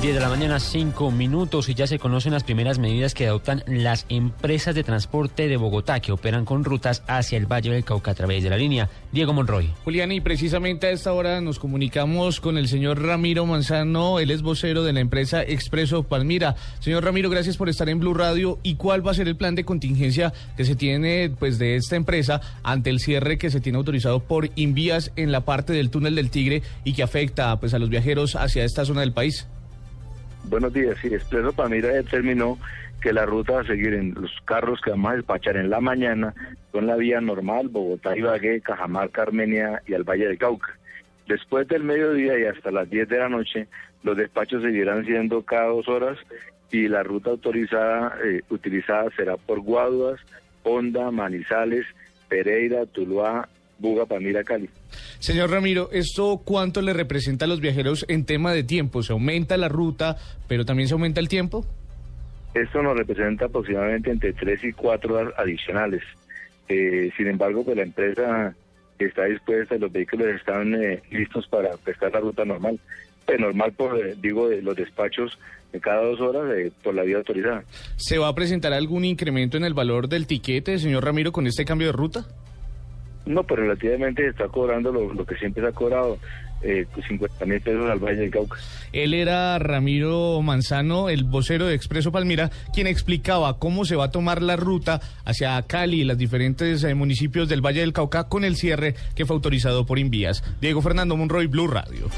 10 de la mañana, 5 minutos y ya se conocen las primeras medidas que adoptan las empresas de transporte de Bogotá que operan con rutas hacia el Valle del Cauca a través de la línea. Diego Monroy. Julián, y precisamente a esta hora nos comunicamos con el señor Ramiro Manzano, él es vocero de la empresa Expreso Palmira. Señor Ramiro, gracias por estar en Blue Radio. ¿Y cuál va a ser el plan de contingencia que se tiene pues de esta empresa ante el cierre que se tiene autorizado por Invías en la parte del túnel del Tigre y que afecta pues a los viajeros hacia esta zona del país? Buenos días, sí, Expreso Palmira determinó que la ruta a seguir en los carros que vamos a despachar en la mañana son la vía normal, Bogotá, Ibagué, Cajamarca, Armenia y al Valle del Cauca. Después del mediodía y hasta las 10 de la noche, los despachos seguirán siendo cada dos horas y la ruta autorizada, eh, utilizada será por Guaduas, Honda, Manizales, Pereira, Tuluá, Buga, Palmira, Cali. Señor Ramiro, ¿esto cuánto le representa a los viajeros en tema de tiempo? ¿Se aumenta la ruta, pero también se aumenta el tiempo? Esto nos representa aproximadamente entre tres y cuatro horas adicionales. Eh, sin embargo, pues la empresa está dispuesta, los vehículos están eh, listos para prestar la ruta normal. Pues normal, por, eh, digo, de los despachos de cada dos horas eh, por la vía autorizada. ¿Se va a presentar algún incremento en el valor del tiquete, señor Ramiro, con este cambio de ruta? No, pero relativamente está cobrando lo, lo que siempre se ha cobrado, eh, 50 mil pesos al Valle del Cauca. Él era Ramiro Manzano, el vocero de Expreso Palmira, quien explicaba cómo se va a tomar la ruta hacia Cali y los diferentes eh, municipios del Valle del Cauca con el cierre que fue autorizado por Invías. Diego Fernando Monroy, Blue Radio.